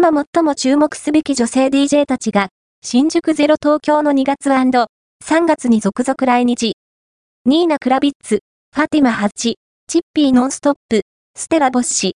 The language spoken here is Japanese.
今最も注目すべき女性 DJ たちが、新宿ゼロ東京の2月 &3 月に続々来日。ニーナ・クラビッツ、ファティマ・ハチ、チッピー・ノンストップ、ステラ・ボッシ、